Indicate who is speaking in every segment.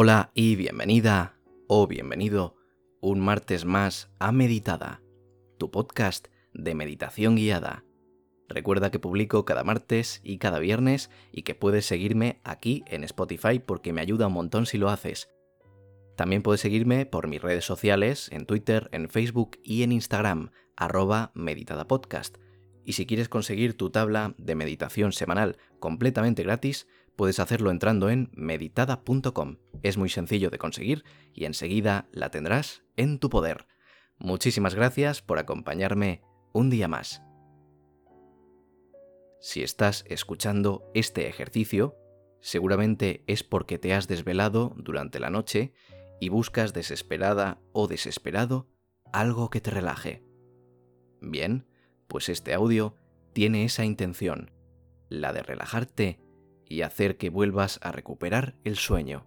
Speaker 1: Hola y bienvenida o bienvenido un martes más a Meditada, tu podcast de meditación guiada. Recuerda que publico cada martes y cada viernes y que puedes seguirme aquí en Spotify porque me ayuda un montón si lo haces. También puedes seguirme por mis redes sociales, en Twitter, en Facebook y en Instagram, arroba meditadapodcast. Y si quieres conseguir tu tabla de meditación semanal completamente gratis, puedes hacerlo entrando en meditada.com. Es muy sencillo de conseguir y enseguida la tendrás en tu poder. Muchísimas gracias por acompañarme un día más. Si estás escuchando este ejercicio, seguramente es porque te has desvelado durante la noche y buscas desesperada o desesperado algo que te relaje. Bien, pues este audio tiene esa intención, la de relajarte y hacer que vuelvas a recuperar el sueño.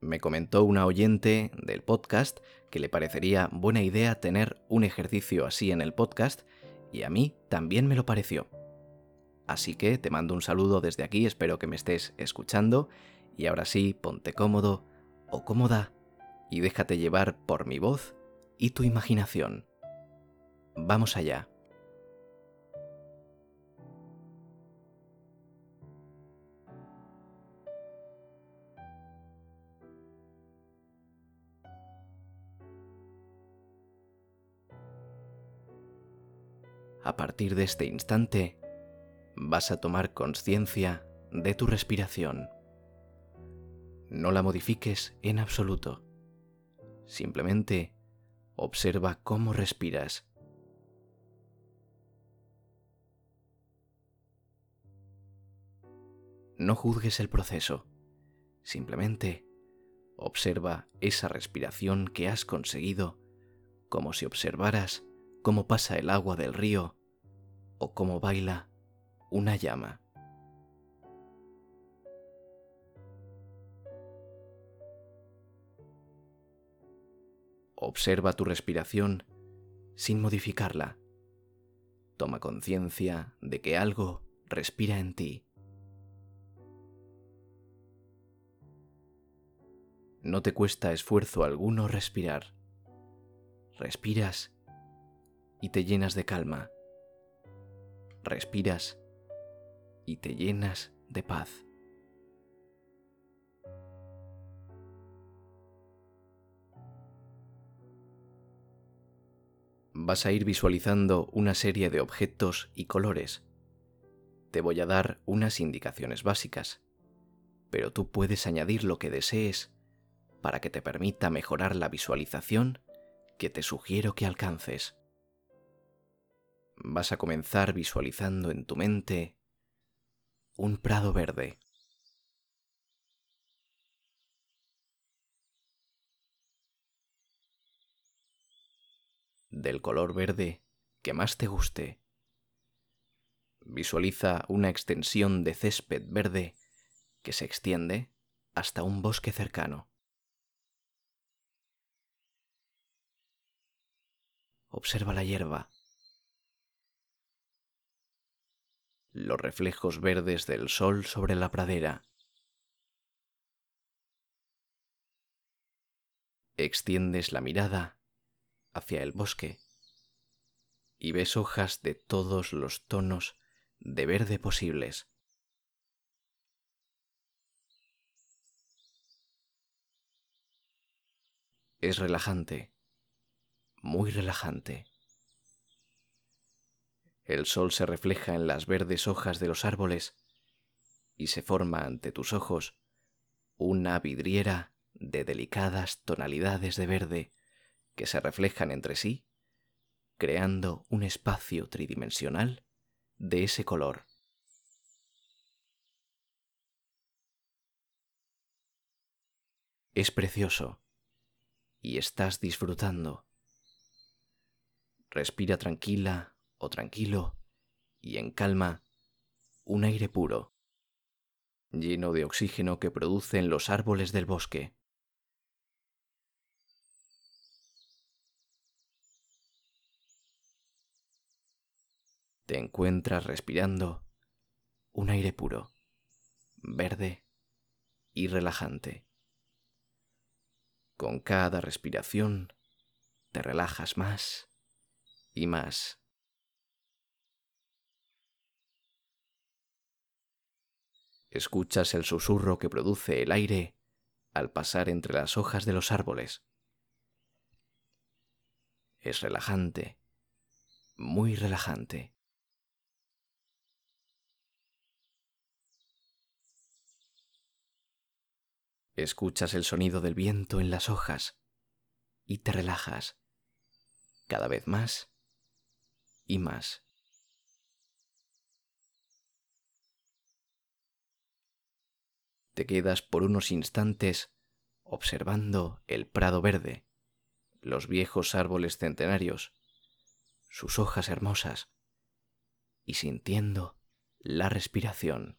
Speaker 1: Me comentó una oyente del podcast que le parecería buena idea tener un ejercicio así en el podcast y a mí también me lo pareció. Así que te mando un saludo desde aquí, espero que me estés escuchando y ahora sí, ponte cómodo o cómoda y déjate llevar por mi voz y tu imaginación. Vamos allá. A partir de este instante, vas a tomar conciencia de tu respiración. No la modifiques en absoluto. Simplemente observa cómo respiras. No juzgues el proceso. Simplemente observa esa respiración que has conseguido como si observaras cómo pasa el agua del río o cómo baila una llama. Observa tu respiración sin modificarla. Toma conciencia de que algo respira en ti. No te cuesta esfuerzo alguno respirar. Respiras y te llenas de calma. Respiras y te llenas de paz. Vas a ir visualizando una serie de objetos y colores. Te voy a dar unas indicaciones básicas, pero tú puedes añadir lo que desees para que te permita mejorar la visualización que te sugiero que alcances vas a comenzar visualizando en tu mente un prado verde. Del color verde que más te guste. Visualiza una extensión de césped verde que se extiende hasta un bosque cercano. Observa la hierba los reflejos verdes del sol sobre la pradera. Extiendes la mirada hacia el bosque y ves hojas de todos los tonos de verde posibles. Es relajante, muy relajante. El sol se refleja en las verdes hojas de los árboles y se forma ante tus ojos una vidriera de delicadas tonalidades de verde que se reflejan entre sí, creando un espacio tridimensional de ese color. Es precioso y estás disfrutando. Respira tranquila tranquilo y en calma un aire puro, lleno de oxígeno que producen los árboles del bosque. Te encuentras respirando un aire puro, verde y relajante. Con cada respiración te relajas más y más. Escuchas el susurro que produce el aire al pasar entre las hojas de los árboles. Es relajante, muy relajante. Escuchas el sonido del viento en las hojas y te relajas cada vez más y más. Te quedas por unos instantes observando el prado verde, los viejos árboles centenarios, sus hojas hermosas, y sintiendo la respiración.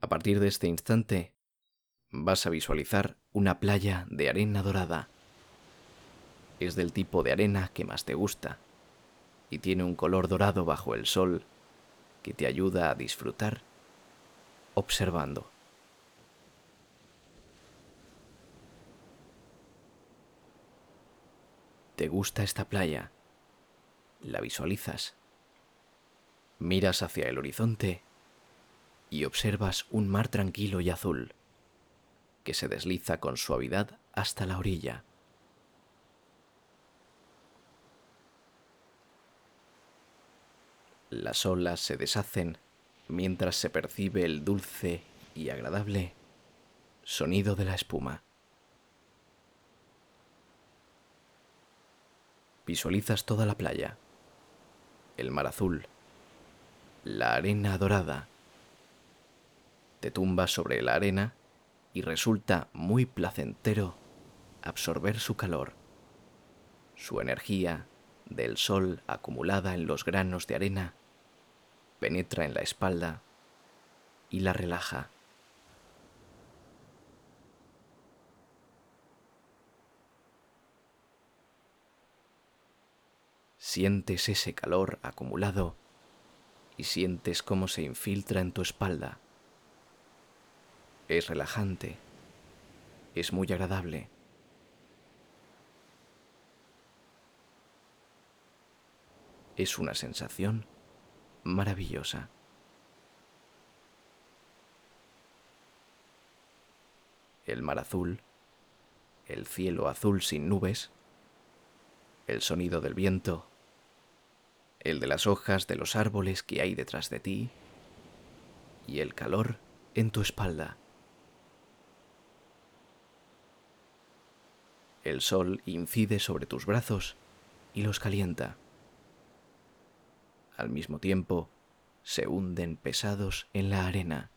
Speaker 1: A partir de este instante, vas a visualizar una playa de arena dorada. Es del tipo de arena que más te gusta y tiene un color dorado bajo el sol que te ayuda a disfrutar observando. ¿Te gusta esta playa? ¿La visualizas? Miras hacia el horizonte y observas un mar tranquilo y azul que se desliza con suavidad hasta la orilla. Las olas se deshacen mientras se percibe el dulce y agradable sonido de la espuma. Visualizas toda la playa, el mar azul, la arena dorada. Te tumbas sobre la arena y resulta muy placentero absorber su calor, su energía del sol acumulada en los granos de arena penetra en la espalda y la relaja. Sientes ese calor acumulado y sientes cómo se infiltra en tu espalda. Es relajante, es muy agradable. Es una sensación maravillosa. El mar azul, el cielo azul sin nubes, el sonido del viento, el de las hojas de los árboles que hay detrás de ti y el calor en tu espalda. El sol incide sobre tus brazos y los calienta al mismo tiempo se hunden pesados en la arena,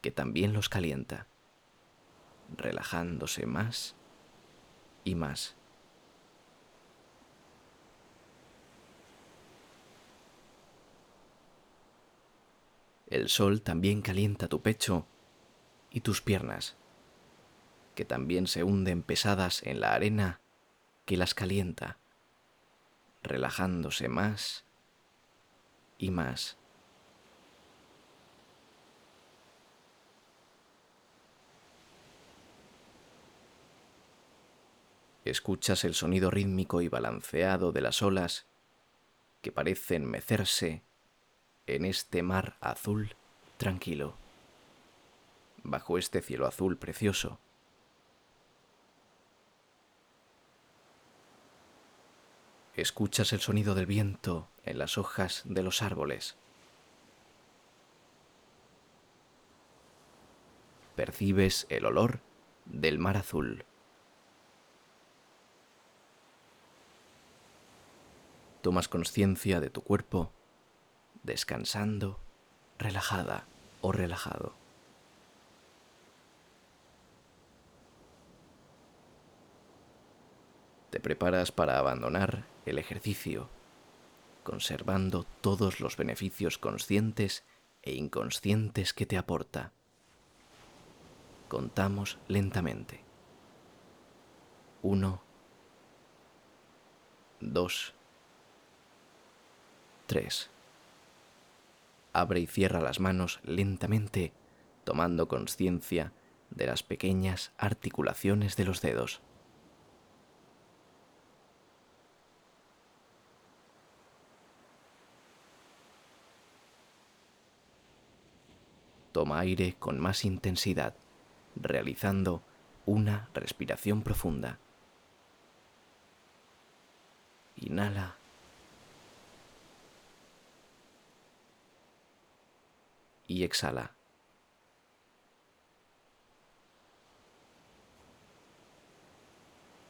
Speaker 1: que también los calienta, relajándose más y más. El sol también calienta tu pecho y tus piernas, que también se hunden pesadas en la arena que las calienta, relajándose más y más. Escuchas el sonido rítmico y balanceado de las olas que parecen mecerse en este mar azul tranquilo, bajo este cielo azul precioso. Escuchas el sonido del viento en las hojas de los árboles. Percibes el olor del mar azul. Tomas conciencia de tu cuerpo descansando, relajada o relajado. Te preparas para abandonar el ejercicio conservando todos los beneficios conscientes e inconscientes que te aporta. Contamos lentamente. Uno, dos, tres. Abre y cierra las manos lentamente, tomando conciencia de las pequeñas articulaciones de los dedos. Toma aire con más intensidad, realizando una respiración profunda. Inhala. Y exhala.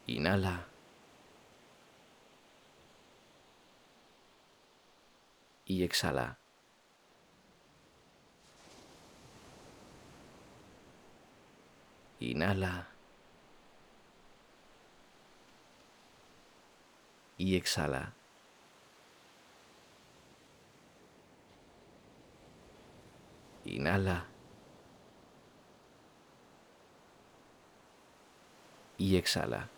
Speaker 1: Inhala. Y exhala. Inhala. Y exhala. Inhala. Y exhala.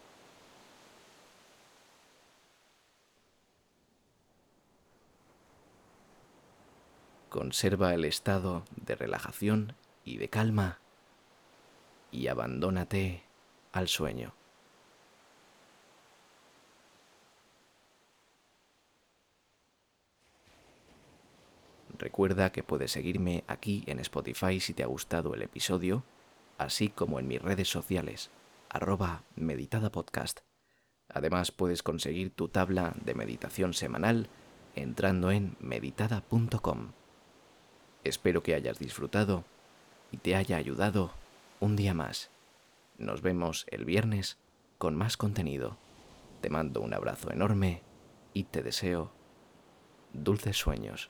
Speaker 1: Conserva el estado de relajación y de calma y abandónate al sueño. Recuerda que puedes seguirme aquí en Spotify si te ha gustado el episodio, así como en mis redes sociales, arroba meditadapodcast. Además puedes conseguir tu tabla de meditación semanal entrando en meditada.com. Espero que hayas disfrutado y te haya ayudado un día más. Nos vemos el viernes con más contenido. Te mando un abrazo enorme y te deseo dulces sueños.